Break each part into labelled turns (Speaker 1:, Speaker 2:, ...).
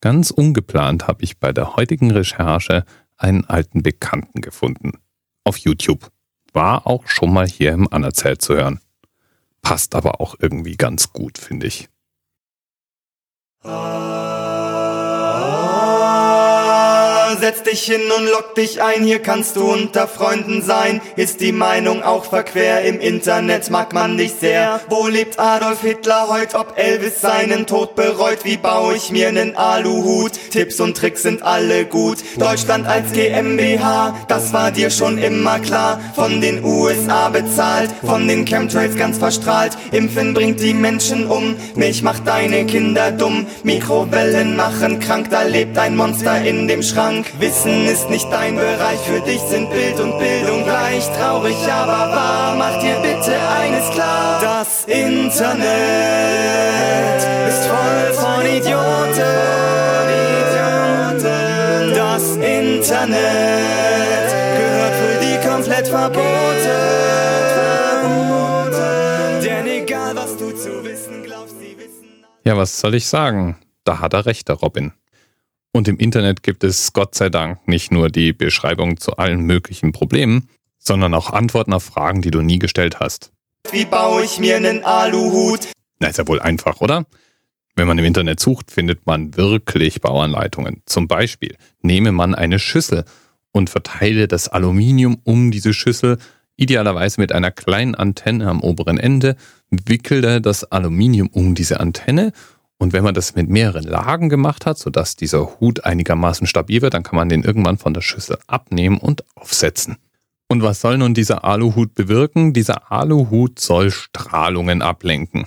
Speaker 1: Ganz ungeplant habe ich bei der heutigen Recherche einen alten Bekannten gefunden. Auf YouTube. War auch schon mal hier im Anerzählt zu hören. Passt aber auch irgendwie ganz gut, finde ich.
Speaker 2: Setz dich hin und lock dich ein, hier kannst du unter Freunden sein. Ist die Meinung auch verquer, im Internet mag man dich sehr. Wo lebt Adolf Hitler heut, ob Elvis seinen Tod bereut? Wie baue ich mir nen Aluhut? Tipps und Tricks sind alle gut. Deutschland als GmbH, das war dir schon immer klar. Von den USA bezahlt, von den Chemtrails ganz verstrahlt. Impfen bringt die Menschen um, Milch macht deine Kinder dumm. Mikrowellen machen krank, da lebt ein Monster in dem Schrank. Wissen ist nicht dein Bereich, für dich sind Bild und Bildung gleich. Traurig, aber wahr, mach dir bitte eines klar. Das Internet ist voll von Idioten. Das Internet gehört für die komplett verboten. Denn egal was du zu wissen glaubst, sie wissen.
Speaker 1: Ja, was soll ich sagen? Da hat er recht, der Robin. Und im Internet gibt es Gott sei Dank nicht nur die Beschreibung zu allen möglichen Problemen, sondern auch Antworten auf Fragen, die du nie gestellt hast.
Speaker 2: Wie baue ich mir einen Aluhut?
Speaker 1: Na, ist ja wohl einfach, oder? Wenn man im Internet sucht, findet man wirklich Bauanleitungen. Zum Beispiel nehme man eine Schüssel und verteile das Aluminium um diese Schüssel, idealerweise mit einer kleinen Antenne am oberen Ende, wickele das Aluminium um diese Antenne und wenn man das mit mehreren Lagen gemacht hat, sodass dieser Hut einigermaßen stabil wird, dann kann man den irgendwann von der Schüssel abnehmen und aufsetzen. Und was soll nun dieser Aluhut bewirken? Dieser Aluhut soll Strahlungen ablenken.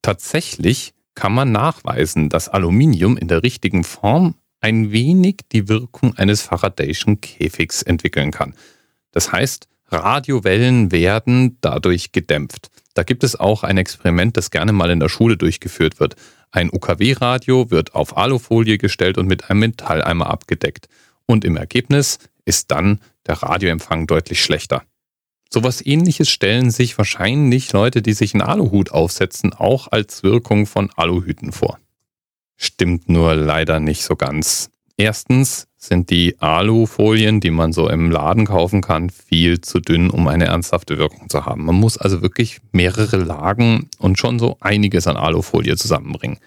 Speaker 1: Tatsächlich kann man nachweisen, dass Aluminium in der richtigen Form ein wenig die Wirkung eines Faradayschen Käfigs entwickeln kann. Das heißt, Radiowellen werden dadurch gedämpft. Da gibt es auch ein Experiment, das gerne mal in der Schule durchgeführt wird. Ein UKW-Radio wird auf Alufolie gestellt und mit einem Metalleimer abgedeckt. Und im Ergebnis ist dann der Radioempfang deutlich schlechter. Sowas ähnliches stellen sich wahrscheinlich Leute, die sich einen Aluhut aufsetzen, auch als Wirkung von Aluhüten vor. Stimmt nur leider nicht so ganz. Erstens sind die Alufolien, die man so im Laden kaufen kann, viel zu dünn, um eine ernsthafte Wirkung zu haben. Man muss also wirklich mehrere Lagen und schon so einiges an Alufolie zusammenbringen.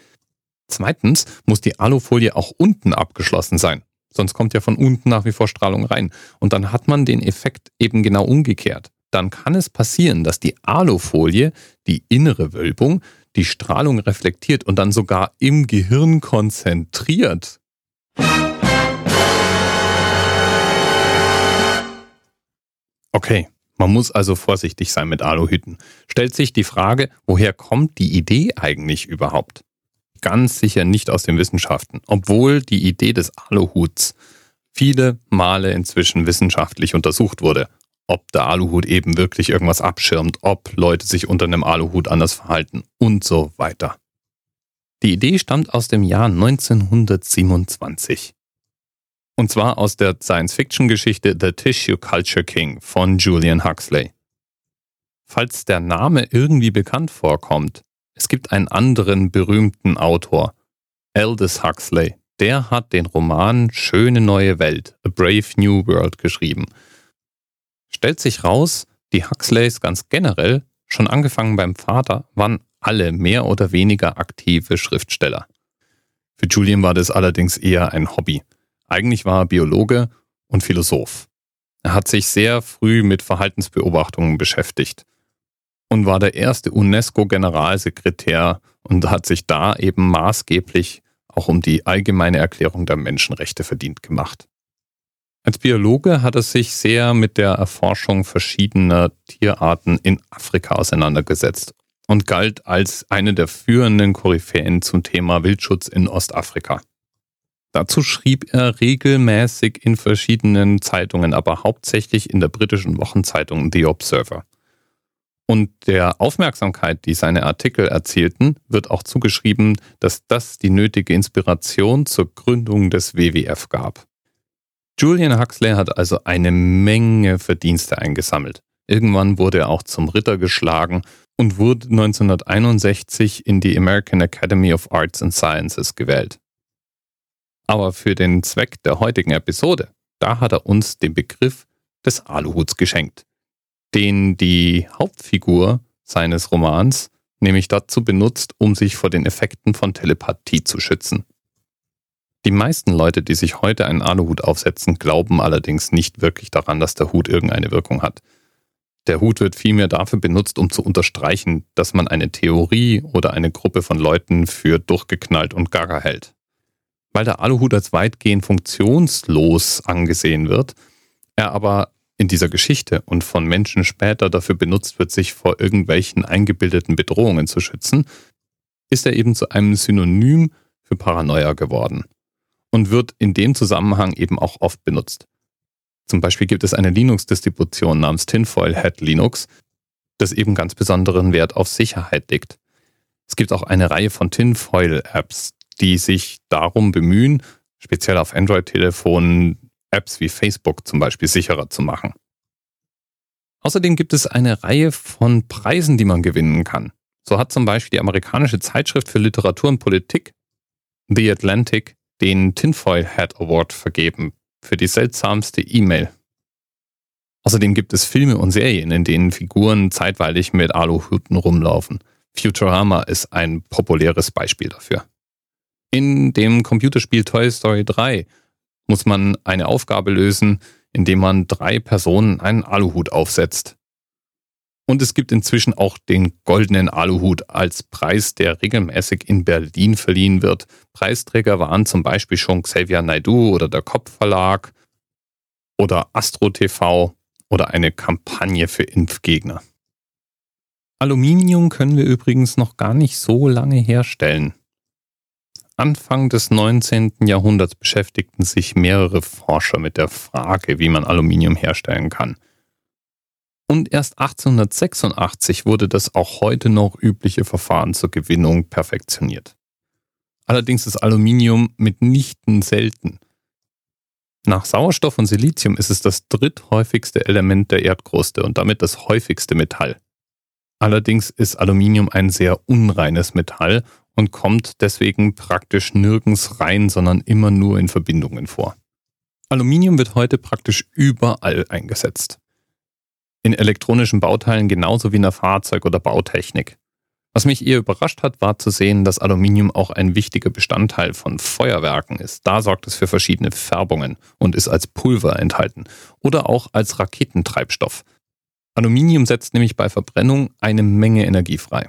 Speaker 1: Zweitens muss die Alufolie auch unten abgeschlossen sein. Sonst kommt ja von unten nach wie vor Strahlung rein. Und dann hat man den Effekt eben genau umgekehrt. Dann kann es passieren, dass die Alufolie, die innere Wölbung, die Strahlung reflektiert und dann sogar im Gehirn konzentriert. Okay, man muss also vorsichtig sein mit Aluhüten. Stellt sich die Frage, woher kommt die Idee eigentlich überhaupt? Ganz sicher nicht aus den Wissenschaften, obwohl die Idee des Aluhuts viele Male inzwischen wissenschaftlich untersucht wurde. Ob der Aluhut eben wirklich irgendwas abschirmt, ob Leute sich unter einem Aluhut anders verhalten und so weiter. Die Idee stammt aus dem Jahr 1927. Und zwar aus der Science-Fiction-Geschichte The Tissue Culture King von Julian Huxley. Falls der Name irgendwie bekannt vorkommt, es gibt einen anderen berühmten Autor, Aldous Huxley. Der hat den Roman Schöne neue Welt, A Brave New World geschrieben. Stellt sich raus, die Huxleys ganz generell, schon angefangen beim Vater, waren alle mehr oder weniger aktive Schriftsteller. Für Julian war das allerdings eher ein Hobby. Eigentlich war er Biologe und Philosoph. Er hat sich sehr früh mit Verhaltensbeobachtungen beschäftigt und war der erste UNESCO-Generalsekretär und hat sich da eben maßgeblich auch um die allgemeine Erklärung der Menschenrechte verdient gemacht. Als Biologe hat er sich sehr mit der Erforschung verschiedener Tierarten in Afrika auseinandergesetzt und galt als eine der führenden Koryphäen zum Thema Wildschutz in Ostafrika. Dazu schrieb er regelmäßig in verschiedenen Zeitungen, aber hauptsächlich in der britischen Wochenzeitung The Observer. Und der Aufmerksamkeit, die seine Artikel erzielten, wird auch zugeschrieben, dass das die nötige Inspiration zur Gründung des WWF gab. Julian Huxley hat also eine Menge Verdienste eingesammelt. Irgendwann wurde er auch zum Ritter geschlagen und wurde 1961 in die American Academy of Arts and Sciences gewählt. Aber für den Zweck der heutigen Episode, da hat er uns den Begriff des Aluhuts geschenkt, den die Hauptfigur seines Romans nämlich dazu benutzt, um sich vor den Effekten von Telepathie zu schützen. Die meisten Leute, die sich heute einen Aluhut aufsetzen, glauben allerdings nicht wirklich daran, dass der Hut irgendeine Wirkung hat. Der Hut wird vielmehr dafür benutzt, um zu unterstreichen, dass man eine Theorie oder eine Gruppe von Leuten für durchgeknallt und gaga hält. Weil der Aluhut als weitgehend funktionslos angesehen wird, er aber in dieser Geschichte und von Menschen später dafür benutzt wird, sich vor irgendwelchen eingebildeten Bedrohungen zu schützen, ist er eben zu einem Synonym für Paranoia geworden und wird in dem Zusammenhang eben auch oft benutzt. Zum Beispiel gibt es eine Linux-Distribution namens Tinfoil Hat Linux, das eben ganz besonderen Wert auf Sicherheit legt. Es gibt auch eine Reihe von Tinfoil-Apps, die sich darum bemühen, speziell auf Android-Telefonen Apps wie Facebook zum Beispiel sicherer zu machen. Außerdem gibt es eine Reihe von Preisen, die man gewinnen kann. So hat zum Beispiel die amerikanische Zeitschrift für Literatur und Politik, The Atlantic, den Tinfoil Hat Award vergeben für die seltsamste E-Mail. Außerdem gibt es Filme und Serien, in denen Figuren zeitweilig mit Aluhüten rumlaufen. Futurama ist ein populäres Beispiel dafür. In dem Computerspiel Toy Story 3 muss man eine Aufgabe lösen, indem man drei Personen einen Aluhut aufsetzt. Und es gibt inzwischen auch den goldenen Aluhut als Preis, der regelmäßig in Berlin verliehen wird. Preisträger waren zum Beispiel schon Xavier Naidu oder der Kopf Verlag oder Astro TV oder eine Kampagne für Impfgegner. Aluminium können wir übrigens noch gar nicht so lange herstellen. Anfang des 19. Jahrhunderts beschäftigten sich mehrere Forscher mit der Frage, wie man Aluminium herstellen kann. Und erst 1886 wurde das auch heute noch übliche Verfahren zur Gewinnung perfektioniert. Allerdings ist Aluminium mitnichten selten. Nach Sauerstoff und Silizium ist es das dritthäufigste Element der Erdkruste und damit das häufigste Metall. Allerdings ist Aluminium ein sehr unreines Metall und kommt deswegen praktisch nirgends rein, sondern immer nur in Verbindungen vor. Aluminium wird heute praktisch überall eingesetzt in elektronischen Bauteilen genauso wie in der Fahrzeug- oder Bautechnik. Was mich eher überrascht hat, war zu sehen, dass Aluminium auch ein wichtiger Bestandteil von Feuerwerken ist. Da sorgt es für verschiedene Färbungen und ist als Pulver enthalten oder auch als Raketentreibstoff. Aluminium setzt nämlich bei Verbrennung eine Menge Energie frei.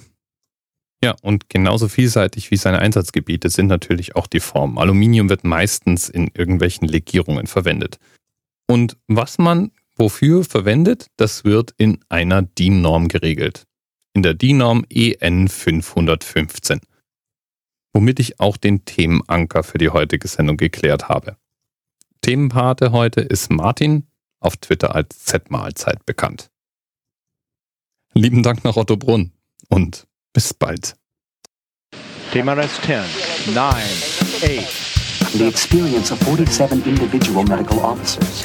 Speaker 1: Ja, und genauso vielseitig wie seine Einsatzgebiete sind natürlich auch die Formen. Aluminium wird meistens in irgendwelchen Legierungen verwendet. Und was man Wofür verwendet, das wird in einer DIN-Norm geregelt. In der DIN-Norm EN 515. Womit ich auch den Themenanker für die heutige Sendung geklärt habe. Themenpate heute ist Martin, auf Twitter als Z-Mahlzeit bekannt. Lieben Dank nach Otto Brunn und bis bald.
Speaker 3: Thema Rest 10, 9, 8.
Speaker 4: The experience of 47 individual medical officers